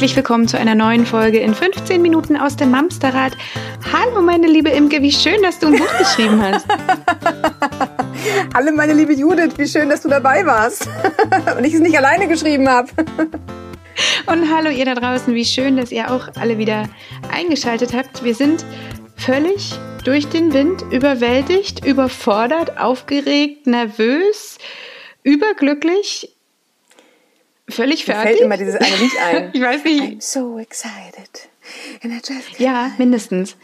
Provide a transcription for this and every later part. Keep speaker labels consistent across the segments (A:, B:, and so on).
A: Herzlich willkommen zu einer neuen Folge in 15 Minuten aus dem Mamsterrad. Hallo meine liebe Imke, wie schön, dass du ein Buch geschrieben hast.
B: Hallo meine liebe Judith, wie schön, dass du dabei warst und ich es nicht alleine geschrieben habe.
A: Und hallo ihr da draußen, wie schön, dass ihr auch alle wieder eingeschaltet habt. Wir sind völlig durch den Wind, überwältigt, überfordert, aufgeregt, nervös, überglücklich, völlig fertig. Mir
B: fällt immer dieses eine Lied ein.
A: ich weiß nicht.
B: I'm so excited.
A: ja, mindestens.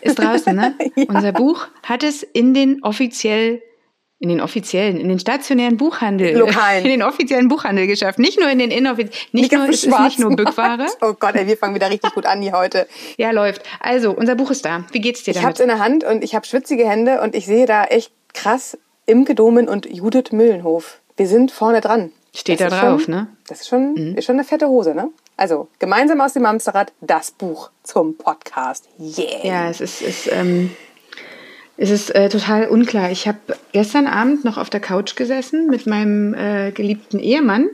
A: Ist draußen, ne? ja. Unser Buch hat es in den offiziell in den offiziellen, in den stationären Buchhandel,
B: Lokalen.
A: in den offiziellen Buchhandel geschafft. Nicht nur in den inoffiziellen, nicht, nicht nur, es ist nicht nur Bückware.
B: Oh Gott, ey, wir fangen wieder richtig gut an hier heute.
A: Ja, läuft. Also, unser Buch ist da. Wie geht's dir
B: damit?
A: Ich
B: hab's in der Hand und ich habe schwitzige Hände und ich sehe da echt krass Imke Domen und Judith Müllenhof. Wir sind vorne dran.
A: Steht das da drauf,
B: schon,
A: ne?
B: Das ist schon, mhm. ist schon eine fette Hose, ne? Also, gemeinsam aus dem Amsterrad, das Buch zum Podcast. Yeah!
A: Ja, es ist, ist ähm, es ist äh, total unklar. Ich habe gestern Abend noch auf der Couch gesessen mit meinem äh, geliebten Ehemann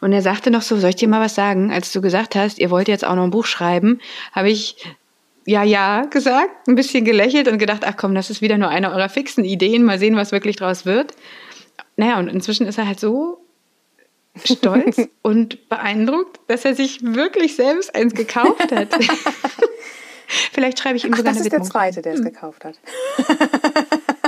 A: und er sagte noch so, soll ich dir mal was sagen? Als du gesagt hast, ihr wollt jetzt auch noch ein Buch schreiben, habe ich ja, ja gesagt, ein bisschen gelächelt und gedacht, ach komm, das ist wieder nur eine eurer fixen Ideen, mal sehen, was wirklich draus wird. Naja, und inzwischen ist er halt so stolz und beeindruckt, dass er sich wirklich selbst eins gekauft hat. Vielleicht schreibe ich ihm
B: Ach,
A: sogar
B: eine
A: Widmung.
B: Das ist der Zweite, der es gekauft hat.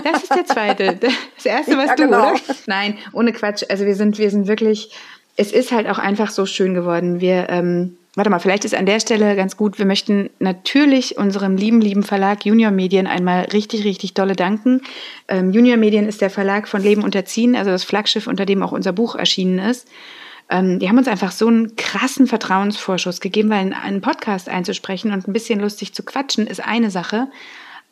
A: Das ist der Zweite. Das Erste, was ja, du, genau. oder? Nein, ohne Quatsch. Also wir sind, wir sind wirklich, es ist halt auch einfach so schön geworden. Wir, ähm, warte mal, vielleicht ist an der Stelle ganz gut, wir möchten natürlich unserem lieben, lieben Verlag Junior Medien einmal richtig, richtig dolle danken. Ähm, Junior Medien ist der Verlag von Leben unterziehen, also das Flaggschiff, unter dem auch unser Buch erschienen ist. Ähm, die haben uns einfach so einen krassen Vertrauensvorschuss gegeben, weil einen Podcast einzusprechen und ein bisschen lustig zu quatschen ist eine Sache,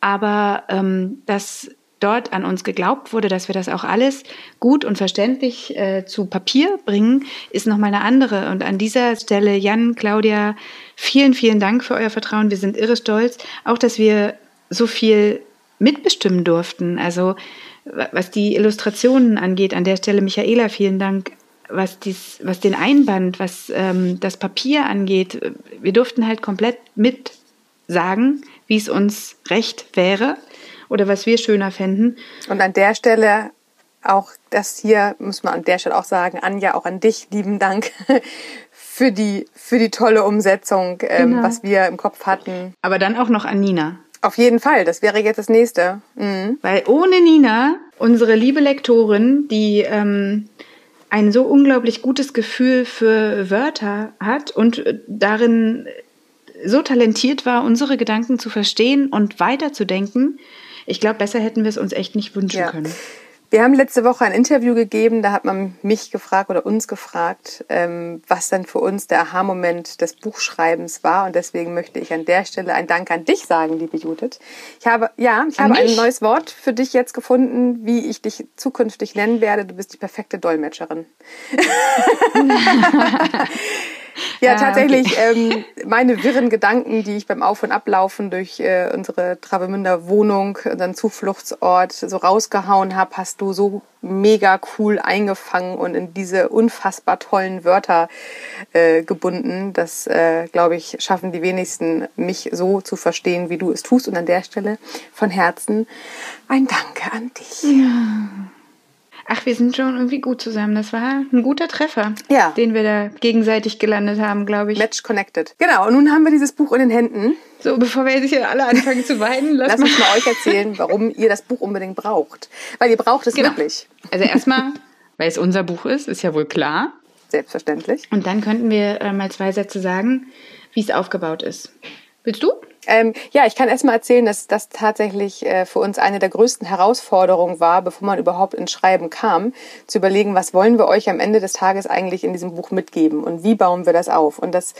A: aber ähm, dass dort an uns geglaubt wurde, dass wir das auch alles gut und verständlich äh, zu Papier bringen, ist nochmal eine andere. Und an dieser Stelle, Jan, Claudia, vielen, vielen Dank für euer Vertrauen. Wir sind irre stolz, auch dass wir so viel mitbestimmen durften. Also was die Illustrationen angeht, an der Stelle Michaela, vielen Dank was, dies, was den Einband, was ähm, das Papier angeht, wir durften halt komplett mit sagen, wie es uns recht wäre oder was wir schöner fänden.
B: Und an der Stelle auch das hier, muss man an der Stelle auch sagen, Anja, auch an dich, lieben Dank für die, für die tolle Umsetzung, ähm, genau. was wir im Kopf hatten.
A: Aber dann auch noch an Nina.
B: Auf jeden Fall, das wäre jetzt das nächste. Mhm.
A: Weil ohne Nina, unsere liebe Lektorin, die ähm, ein so unglaublich gutes Gefühl für Wörter hat und darin so talentiert war, unsere Gedanken zu verstehen und weiterzudenken. Ich glaube, besser hätten wir es uns echt nicht wünschen ja. können.
B: Wir haben letzte Woche ein Interview gegeben, da hat man mich gefragt oder uns gefragt, ähm, was dann für uns der Aha-Moment des Buchschreibens war. Und deswegen möchte ich an der Stelle ein Dank an dich sagen, liebe Judith. Ich habe, ja, ich an habe mich? ein neues Wort für dich jetzt gefunden, wie ich dich zukünftig nennen werde. Du bist die perfekte Dolmetscherin. Ja, tatsächlich. Okay. Ähm, meine wirren Gedanken, die ich beim Auf- und Ablaufen durch äh, unsere Travemünder Wohnung, unseren Zufluchtsort, so rausgehauen habe, hast du so mega cool eingefangen und in diese unfassbar tollen Wörter äh, gebunden. Das, äh, glaube ich, schaffen die wenigsten, mich so zu verstehen, wie du es tust. Und an der Stelle von Herzen ein Danke an dich.
A: Ja. Ach, wir sind schon irgendwie gut zusammen. Das war ein guter Treffer, ja. den wir da gegenseitig gelandet haben, glaube ich.
B: Match connected. Genau, und nun haben wir dieses Buch in den Händen.
A: So, bevor wir jetzt hier alle anfangen zu weinen,
B: lass, lass mal. uns mal euch erzählen, warum ihr das Buch unbedingt braucht. Weil ihr braucht es genau. wirklich.
A: Also erstmal, weil es unser Buch ist, ist ja wohl klar.
B: Selbstverständlich.
A: Und dann könnten wir äh, mal zwei Sätze sagen, wie es aufgebaut ist. Willst du?
B: Ähm, ja, ich kann erst mal erzählen, dass das tatsächlich äh, für uns eine der größten Herausforderungen war, bevor man überhaupt ins Schreiben kam, zu überlegen, was wollen wir euch am Ende des Tages eigentlich in diesem Buch mitgeben und wie bauen wir das auf. Und das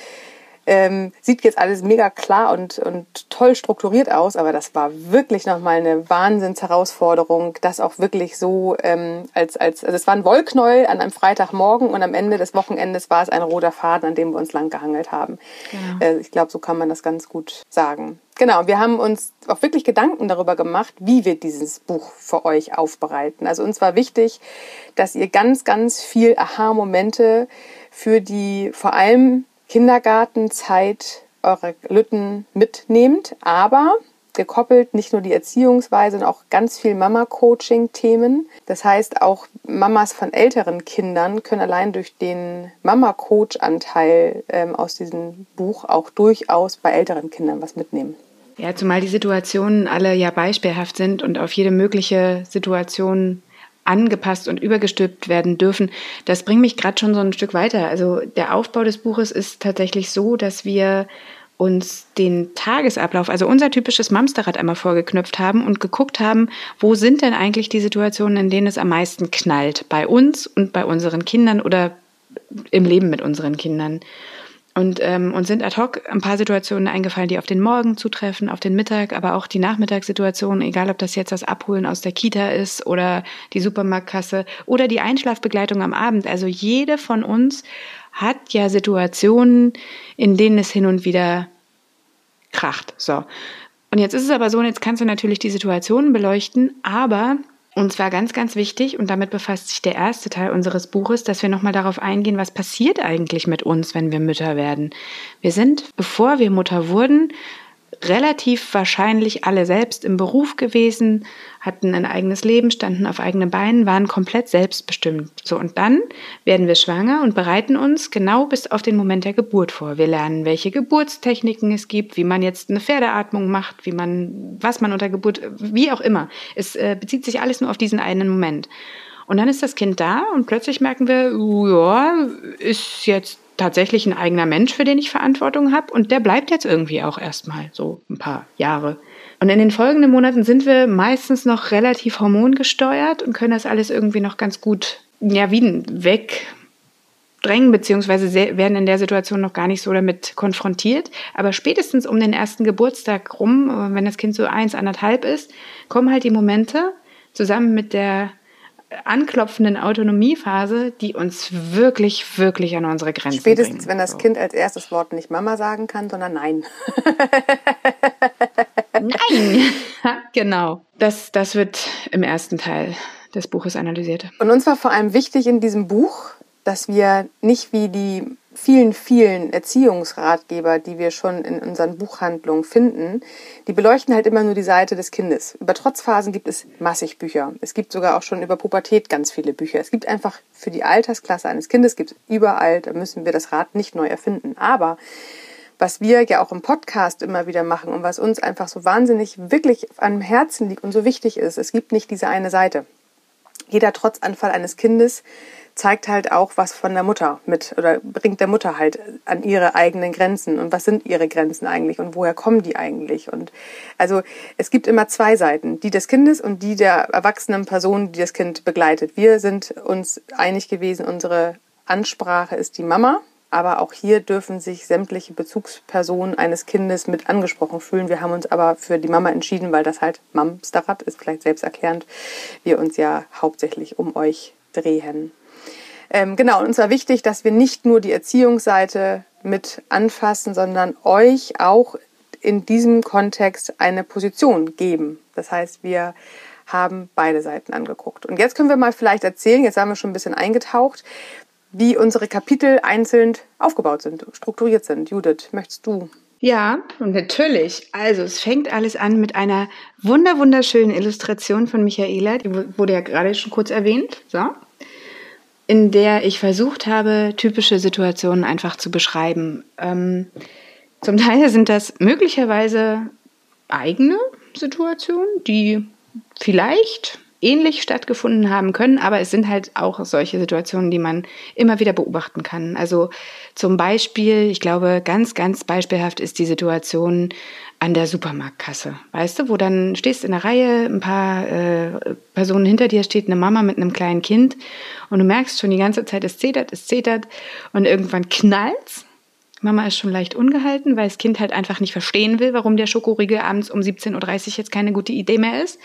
B: ähm, sieht jetzt alles mega klar und, und toll strukturiert aus, aber das war wirklich nochmal eine Wahnsinnsherausforderung, das auch wirklich so ähm, als, als, also es war ein Wollknäuel an einem Freitagmorgen und am Ende des Wochenendes war es ein roter Faden, an dem wir uns lang gehangelt haben. Ja. Äh, ich glaube, so kann man das ganz gut sagen. Genau, wir haben uns auch wirklich Gedanken darüber gemacht, wie wir dieses Buch für euch aufbereiten. Also uns war wichtig, dass ihr ganz, ganz viel Aha-Momente für die vor allem Kindergartenzeit eure Lütten mitnehmt, aber gekoppelt nicht nur die Erziehungsweise, sondern auch ganz viel Mama-Coaching-Themen. Das heißt, auch Mamas von älteren Kindern können allein durch den Mama-Coach-Anteil ähm, aus diesem Buch auch durchaus bei älteren Kindern was mitnehmen.
A: Ja, zumal die Situationen alle ja beispielhaft sind und auf jede mögliche Situation angepasst und übergestülpt werden dürfen. Das bringt mich gerade schon so ein Stück weiter. Also der Aufbau des Buches ist tatsächlich so, dass wir uns den Tagesablauf, also unser typisches Mamsterrad einmal vorgeknüpft haben und geguckt haben, wo sind denn eigentlich die Situationen, in denen es am meisten knallt, bei uns und bei unseren Kindern oder im Leben mit unseren Kindern. Und ähm, uns sind ad hoc ein paar Situationen eingefallen, die auf den Morgen zutreffen, auf den Mittag, aber auch die Nachmittagssituation, egal ob das jetzt das Abholen aus der Kita ist oder die Supermarktkasse oder die Einschlafbegleitung am Abend. Also jede von uns hat ja Situationen, in denen es hin und wieder kracht. So. Und jetzt ist es aber so, und jetzt kannst du natürlich die Situationen beleuchten, aber und zwar ganz, ganz wichtig, und damit befasst sich der erste Teil unseres Buches, dass wir nochmal darauf eingehen, was passiert eigentlich mit uns, wenn wir Mütter werden. Wir sind, bevor wir Mutter wurden, relativ wahrscheinlich alle selbst im Beruf gewesen, hatten ein eigenes Leben, standen auf eigenen Beinen, waren komplett selbstbestimmt. So, und dann werden wir schwanger und bereiten uns genau bis auf den Moment der Geburt vor. Wir lernen, welche Geburtstechniken es gibt, wie man jetzt eine Pferdeatmung macht, wie man, was man unter Geburt, wie auch immer. Es äh, bezieht sich alles nur auf diesen einen Moment. Und dann ist das Kind da und plötzlich merken wir, ja, ist jetzt tatsächlich ein eigener Mensch, für den ich Verantwortung habe und der bleibt jetzt irgendwie auch erstmal so ein paar Jahre. Und in den folgenden Monaten sind wir meistens noch relativ hormongesteuert und können das alles irgendwie noch ganz gut, ja, wegdrängen, beziehungsweise werden in der Situation noch gar nicht so damit konfrontiert. Aber spätestens um den ersten Geburtstag rum, wenn das Kind so eins, anderthalb ist, kommen halt die Momente zusammen mit der anklopfenden Autonomiephase, die uns wirklich, wirklich an unsere Grenzen
B: Spätestens,
A: bringen.
B: wenn das so. Kind als erstes Wort nicht Mama sagen kann, sondern Nein.
A: nein, genau. Das, das wird im ersten Teil des Buches analysiert.
B: Und uns war vor allem wichtig in diesem Buch, dass wir nicht wie die vielen, vielen Erziehungsratgeber, die wir schon in unseren Buchhandlungen finden, die beleuchten halt immer nur die Seite des Kindes. Über Trotzphasen gibt es massig Bücher. Es gibt sogar auch schon über Pubertät ganz viele Bücher. Es gibt einfach für die Altersklasse eines Kindes gibt es überall, da müssen wir das Rad nicht neu erfinden. Aber was wir ja auch im Podcast immer wieder machen und was uns einfach so wahnsinnig wirklich am Herzen liegt und so wichtig ist, es gibt nicht diese eine Seite. Jeder Trotzanfall eines Kindes zeigt halt auch was von der Mutter mit oder bringt der Mutter halt an ihre eigenen Grenzen und was sind ihre Grenzen eigentlich und woher kommen die eigentlich und also es gibt immer zwei Seiten, die des Kindes und die der erwachsenen Person, die das Kind begleitet. Wir sind uns einig gewesen, unsere Ansprache ist die Mama, aber auch hier dürfen sich sämtliche Bezugspersonen eines Kindes mit angesprochen fühlen. Wir haben uns aber für die Mama entschieden, weil das halt Mamsterrad ist, vielleicht selbsterklärend, wir uns ja hauptsächlich um euch drehen. Ähm, genau, und zwar wichtig, dass wir nicht nur die Erziehungsseite mit anfassen, sondern euch auch in diesem Kontext eine Position geben. Das heißt, wir haben beide Seiten angeguckt. Und jetzt können wir mal vielleicht erzählen, jetzt haben wir schon ein bisschen eingetaucht, wie unsere Kapitel einzeln aufgebaut sind, strukturiert sind. Judith, möchtest du?
A: Ja, natürlich. Also es fängt alles an mit einer wunder wunderschönen Illustration von Michaela, die wurde ja gerade schon kurz erwähnt. So in der ich versucht habe, typische Situationen einfach zu beschreiben. Ähm, zum Teil sind das möglicherweise eigene Situationen, die vielleicht ähnlich stattgefunden haben können, aber es sind halt auch solche Situationen, die man immer wieder beobachten kann. Also zum Beispiel, ich glaube, ganz, ganz beispielhaft ist die Situation an der Supermarktkasse. Weißt du, wo dann stehst in der Reihe, ein paar äh, Personen hinter dir steht eine Mama mit einem kleinen Kind und du merkst schon die ganze Zeit, es zetert, es zetert und irgendwann knallt's. Mama ist schon leicht ungehalten, weil das Kind halt einfach nicht verstehen will, warum der Schokoriegel abends um 17.30 Uhr jetzt keine gute Idee mehr ist.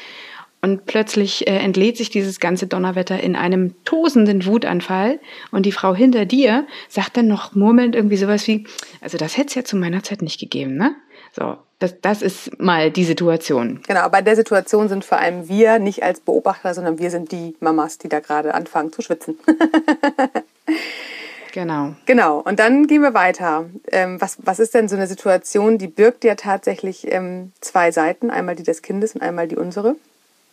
A: Und plötzlich äh, entlädt sich dieses ganze Donnerwetter in einem tosenden Wutanfall. Und die Frau hinter dir sagt dann noch murmelnd irgendwie sowas wie, also das hätte es ja zu meiner Zeit nicht gegeben, ne? So, das, das ist mal die Situation.
B: Genau, bei der Situation sind vor allem wir nicht als Beobachter, sondern wir sind die Mamas, die da gerade anfangen zu schwitzen.
A: Genau.
B: Genau. Und dann gehen wir weiter. Ähm, was, was ist denn so eine Situation, die birgt ja tatsächlich ähm, zwei Seiten, einmal die des Kindes und einmal die unsere.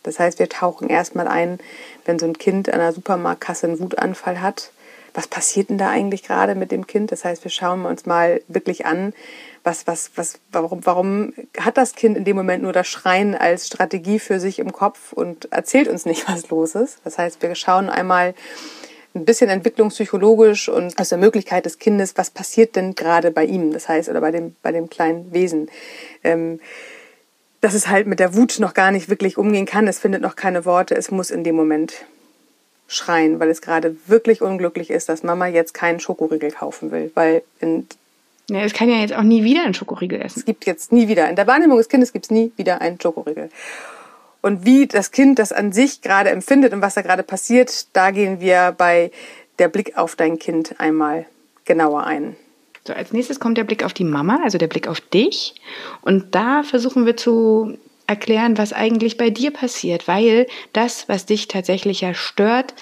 B: Das heißt, wir tauchen erstmal ein, wenn so ein Kind an einer Supermarktkasse einen Wutanfall hat. Was passiert denn da eigentlich gerade mit dem Kind? Das heißt, wir schauen uns mal wirklich an, was, was, was, warum, warum hat das Kind in dem Moment nur das Schreien als Strategie für sich im Kopf und erzählt uns nicht, was los ist? Das heißt, wir schauen einmal ein bisschen entwicklungspsychologisch und aus der Möglichkeit des Kindes, was passiert denn gerade bei ihm? Das heißt, oder bei dem, bei dem kleinen Wesen. Ähm, dass es halt mit der Wut noch gar nicht wirklich umgehen kann. Es findet noch keine Worte. Es muss in dem Moment schreien, weil es gerade wirklich unglücklich ist, dass Mama jetzt keinen Schokoriegel kaufen will. Weil in
A: ja, es kann ja jetzt auch nie wieder einen Schokoriegel essen.
B: Es gibt jetzt nie wieder. In der Wahrnehmung des Kindes gibt es nie wieder einen Schokoriegel. Und wie das Kind das an sich gerade empfindet und was da gerade passiert, da gehen wir bei der Blick auf dein Kind einmal genauer ein.
A: So, als nächstes kommt der Blick auf die Mama, also der Blick auf dich. Und da versuchen wir zu erklären, was eigentlich bei dir passiert, weil das, was dich tatsächlich ja stört,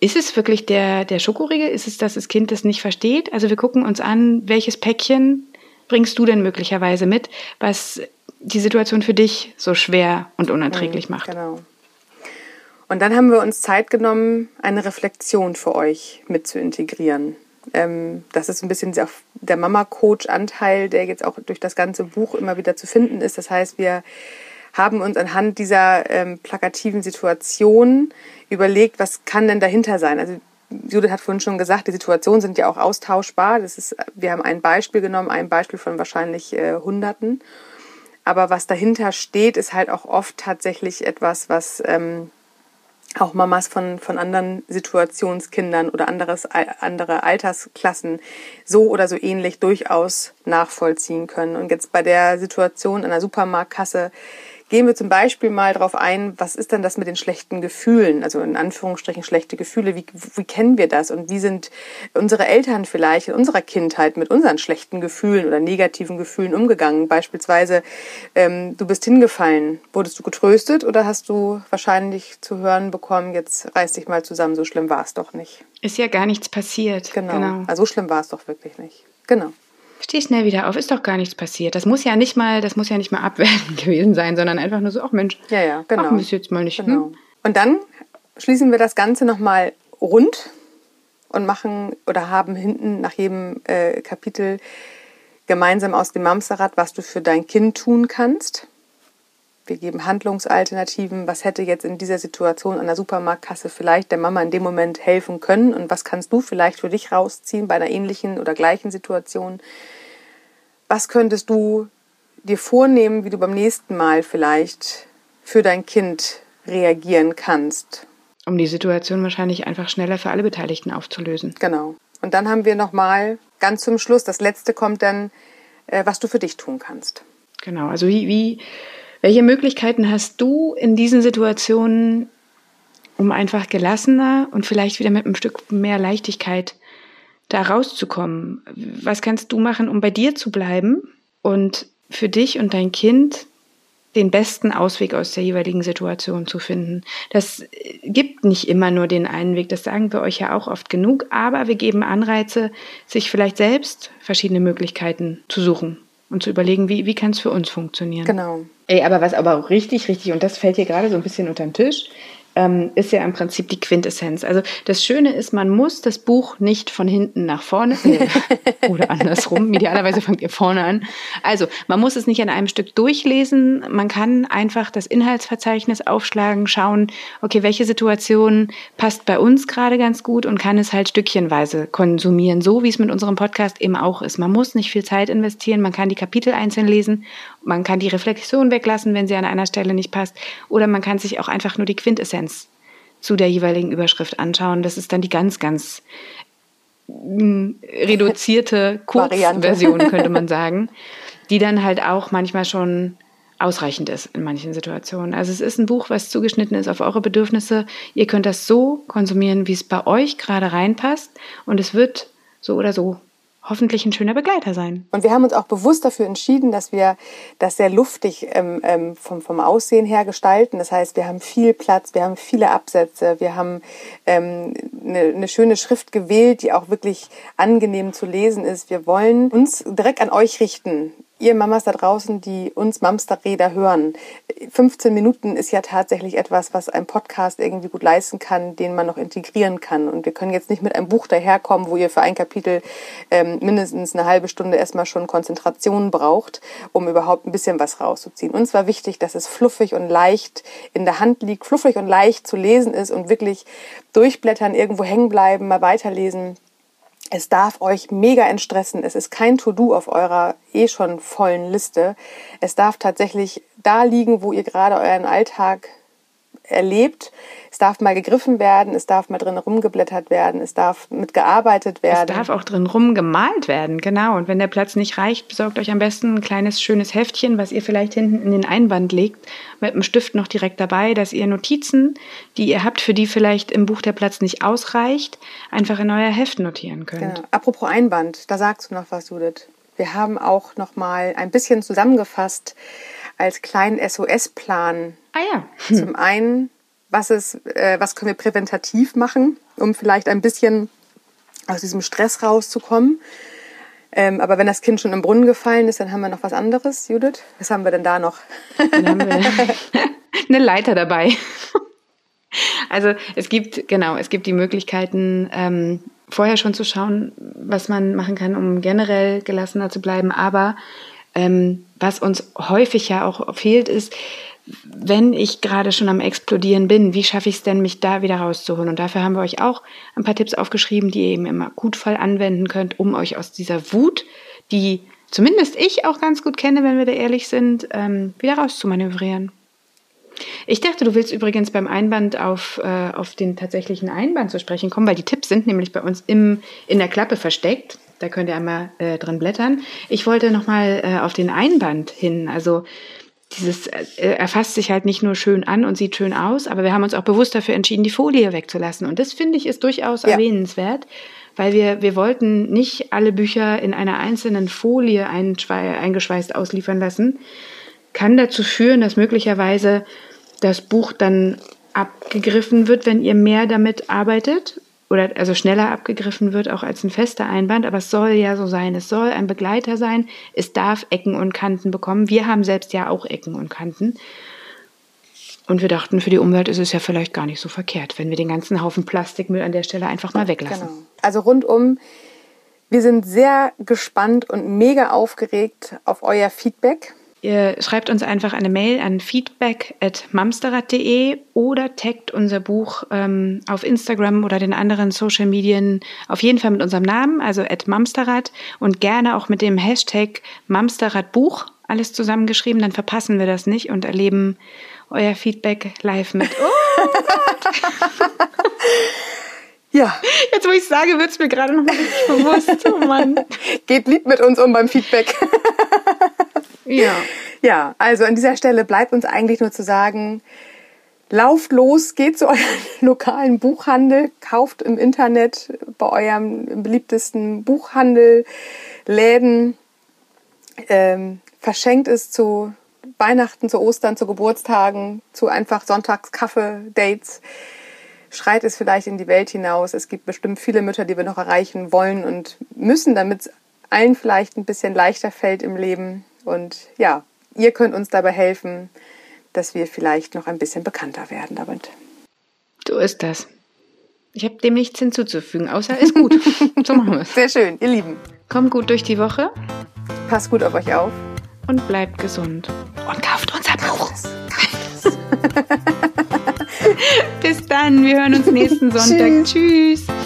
A: ist es wirklich der, der Schokoriegel? Ist es, dass das Kind das nicht versteht? Also wir gucken uns an, welches Päckchen bringst du denn möglicherweise mit, was die Situation für dich so schwer und unerträglich mhm, macht.
B: Genau. Und dann haben wir uns Zeit genommen, eine Reflexion für euch mit zu integrieren. Ähm, das ist ein bisschen der Mama-Coach-Anteil, der jetzt auch durch das ganze Buch immer wieder zu finden ist. Das heißt, wir haben uns anhand dieser ähm, plakativen Situation überlegt, was kann denn dahinter sein? Also Judith hat vorhin schon gesagt, die Situationen sind ja auch austauschbar. Das ist, wir haben ein Beispiel genommen, ein Beispiel von wahrscheinlich äh, Hunderten. Aber was dahinter steht, ist halt auch oft tatsächlich etwas, was ähm, auch Mamas von, von anderen Situationskindern oder anderes, andere Altersklassen so oder so ähnlich durchaus nachvollziehen können. Und jetzt bei der Situation an der Supermarktkasse gehen wir zum Beispiel mal darauf ein, was ist denn das mit den schlechten Gefühlen? Also in Anführungsstrichen schlechte Gefühle. Wie, wie kennen wir das? Und wie sind unsere Eltern vielleicht in unserer Kindheit mit unseren schlechten Gefühlen oder negativen Gefühlen umgegangen? Beispielsweise, ähm, du bist hingefallen. Wurdest du getröstet oder hast du wahrscheinlich zu hören bekommen, jetzt reiß dich mal zusammen, so schlimm war es doch nicht?
A: Ist ja gar nichts passiert.
B: Genau. genau. Also so schlimm war es doch wirklich nicht. Genau.
A: Steh schnell wieder auf, ist doch gar nichts passiert. Das muss ja nicht mal, das muss ja nicht mal abwertend gewesen sein, sondern einfach nur so, ach Mensch,
B: ja, ja, genau.
A: machen wir es jetzt mal nicht.
B: Genau. Hm? Und dann schließen wir das Ganze nochmal rund und machen oder haben hinten nach jedem äh, Kapitel gemeinsam aus dem Mamsterrad, was du für dein Kind tun kannst. Wir geben Handlungsalternativen. Was hätte jetzt in dieser Situation an der Supermarktkasse vielleicht der Mama in dem Moment helfen können? Und was kannst du vielleicht für dich rausziehen bei einer ähnlichen oder gleichen Situation? Was könntest du dir vornehmen, wie du beim nächsten Mal vielleicht für dein Kind reagieren kannst?
A: Um die Situation wahrscheinlich einfach schneller für alle Beteiligten aufzulösen.
B: Genau. Und dann haben wir nochmal ganz zum Schluss, das letzte kommt dann, äh, was du für dich tun kannst.
A: Genau, also wie, wie welche Möglichkeiten hast du in diesen Situationen, um einfach gelassener und vielleicht wieder mit einem Stück mehr Leichtigkeit da rauszukommen? Was kannst du machen, um bei dir zu bleiben und für dich und dein Kind den besten Ausweg aus der jeweiligen Situation zu finden. Das gibt nicht immer nur den einen Weg, das sagen wir euch ja auch oft genug, aber wir geben Anreize, sich vielleicht selbst verschiedene Möglichkeiten zu suchen und zu überlegen, wie, wie kann es für uns funktionieren.
B: Genau.
A: Ey, aber was aber auch richtig, richtig, und das fällt hier gerade so ein bisschen unter den Tisch, ähm, ist ja im Prinzip die Quintessenz. Also das Schöne ist, man muss das Buch nicht von hinten nach vorne oder andersrum. Idealerweise fangt ihr vorne an. Also man muss es nicht an einem Stück durchlesen. Man kann einfach das Inhaltsverzeichnis aufschlagen, schauen, okay, welche Situation passt bei uns gerade ganz gut und kann es halt stückchenweise konsumieren, so wie es mit unserem Podcast eben auch ist. Man muss nicht viel Zeit investieren. Man kann die Kapitel einzeln lesen. Man kann die Reflexion weglassen, wenn sie an einer Stelle nicht passt. Oder man kann sich auch einfach nur die Quintessenz zu der jeweiligen Überschrift anschauen. Das ist dann die ganz, ganz mm, reduzierte Kurzversion, könnte man sagen, die dann halt auch manchmal schon ausreichend ist in manchen Situationen. Also es ist ein Buch, was zugeschnitten ist auf eure Bedürfnisse. Ihr könnt das so konsumieren, wie es bei euch gerade reinpasst und es wird so oder so hoffentlich ein schöner Begleiter sein.
B: Und wir haben uns auch bewusst dafür entschieden, dass wir das sehr luftig ähm, ähm, vom, vom Aussehen her gestalten. Das heißt, wir haben viel Platz, wir haben viele Absätze, wir haben ähm, eine, eine schöne Schrift gewählt, die auch wirklich angenehm zu lesen ist. Wir wollen uns direkt an euch richten ihr Mamas da draußen, die uns Mamsterräder hören, 15 Minuten ist ja tatsächlich etwas, was ein Podcast irgendwie gut leisten kann, den man noch integrieren kann. Und wir können jetzt nicht mit einem Buch daherkommen, wo ihr für ein Kapitel ähm, mindestens eine halbe Stunde erstmal schon Konzentration braucht, um überhaupt ein bisschen was rauszuziehen. Uns war wichtig, dass es fluffig und leicht in der Hand liegt, fluffig und leicht zu lesen ist und wirklich durchblättern, irgendwo hängen bleiben, mal weiterlesen es darf euch mega entstressen. Es ist kein To-Do auf eurer eh schon vollen Liste. Es darf tatsächlich da liegen, wo ihr gerade euren Alltag erlebt. Es darf mal gegriffen werden, es darf mal drin rumgeblättert werden, es darf mitgearbeitet werden.
A: Es darf auch drin rumgemalt werden, genau. Und wenn der Platz nicht reicht, besorgt euch am besten ein kleines, schönes Heftchen, was ihr vielleicht hinten in den Einband legt, mit einem Stift noch direkt dabei, dass ihr Notizen, die ihr habt, für die vielleicht im Buch der Platz nicht ausreicht, einfach in euer Heft notieren könnt. Genau.
B: Apropos Einband, da sagst du noch was, Judith. Wir haben auch noch mal ein bisschen zusammengefasst, als kleinen SOS-Plan.
A: Ah ja.
B: Hm. Zum einen, was, ist, äh, was können wir präventativ machen, um vielleicht ein bisschen aus diesem Stress rauszukommen. Ähm, aber wenn das Kind schon im Brunnen gefallen ist, dann haben wir noch was anderes, Judith. Was haben wir denn da noch? Dann haben wir
A: eine Leiter dabei. Also es gibt, genau, es gibt die Möglichkeiten, ähm, vorher schon zu schauen, was man machen kann, um generell gelassener zu bleiben. Aber ähm, was uns häufig ja auch fehlt, ist, wenn ich gerade schon am Explodieren bin, wie schaffe ich es denn, mich da wieder rauszuholen? Und dafür haben wir euch auch ein paar Tipps aufgeschrieben, die ihr eben im Akutfall anwenden könnt, um euch aus dieser Wut, die zumindest ich auch ganz gut kenne, wenn wir da ehrlich sind, ähm, wieder rauszumanövrieren. Ich dachte, du willst übrigens beim Einband auf, äh, auf den tatsächlichen Einband zu sprechen kommen, weil die Tipps sind nämlich bei uns im, in der Klappe versteckt. Da könnt ihr einmal äh, drin blättern. Ich wollte nochmal äh, auf den Einband hin. Also dieses, äh, er fasst sich halt nicht nur schön an und sieht schön aus, aber wir haben uns auch bewusst dafür entschieden, die Folie wegzulassen. Und das finde ich ist durchaus ja. erwähnenswert, weil wir, wir wollten nicht alle Bücher in einer einzelnen Folie eingeschweißt ausliefern lassen. Kann dazu führen, dass möglicherweise das Buch dann abgegriffen wird, wenn ihr mehr damit arbeitet oder also schneller abgegriffen wird, auch als ein fester Einband. Aber es soll ja so sein. Es soll ein Begleiter sein. Es darf Ecken und Kanten bekommen. Wir haben selbst ja auch Ecken und Kanten. Und wir dachten, für die Umwelt ist es ja vielleicht gar nicht so verkehrt, wenn wir den ganzen Haufen Plastikmüll an der Stelle einfach mal weglassen. Genau.
B: Also rundum, wir sind sehr gespannt und mega aufgeregt auf euer Feedback.
A: Ihr schreibt uns einfach eine Mail an feedback.mamsterrad.de oder taggt unser Buch ähm, auf Instagram oder den anderen Social Medien auf jeden Fall mit unserem Namen, also at Mamsterrad und gerne auch mit dem Hashtag Mamsterradbuch, alles zusammengeschrieben, dann verpassen wir das nicht und erleben euer Feedback live mit. Oh
B: Ja.
A: Jetzt, wo ich sage, wird es mir gerade noch mal bewusst. Oh Mann.
B: Geht lieb mit uns um beim Feedback.
A: Ja.
B: Ja, also an dieser Stelle bleibt uns eigentlich nur zu sagen, lauft los, geht zu eurem lokalen Buchhandel, kauft im Internet bei eurem beliebtesten Buchhandel, Läden, ähm, verschenkt es zu Weihnachten, zu Ostern, zu Geburtstagen, zu einfach Sonntagskaffee-Dates. Schreit es vielleicht in die Welt hinaus. Es gibt bestimmt viele Mütter, die wir noch erreichen wollen und müssen, damit es allen vielleicht ein bisschen leichter fällt im Leben. Und ja, ihr könnt uns dabei helfen, dass wir vielleicht noch ein bisschen bekannter werden damit.
A: So ist das. Ich habe dem nichts hinzuzufügen, außer ist gut.
B: so machen wir es. Sehr schön, ihr Lieben.
A: Kommt gut durch die Woche.
B: Passt gut auf euch auf.
A: Und bleibt gesund.
B: Und kauft unser Buch.
A: Bis dann, wir hören uns nächsten Sonntag. Tschüss. Tschüss.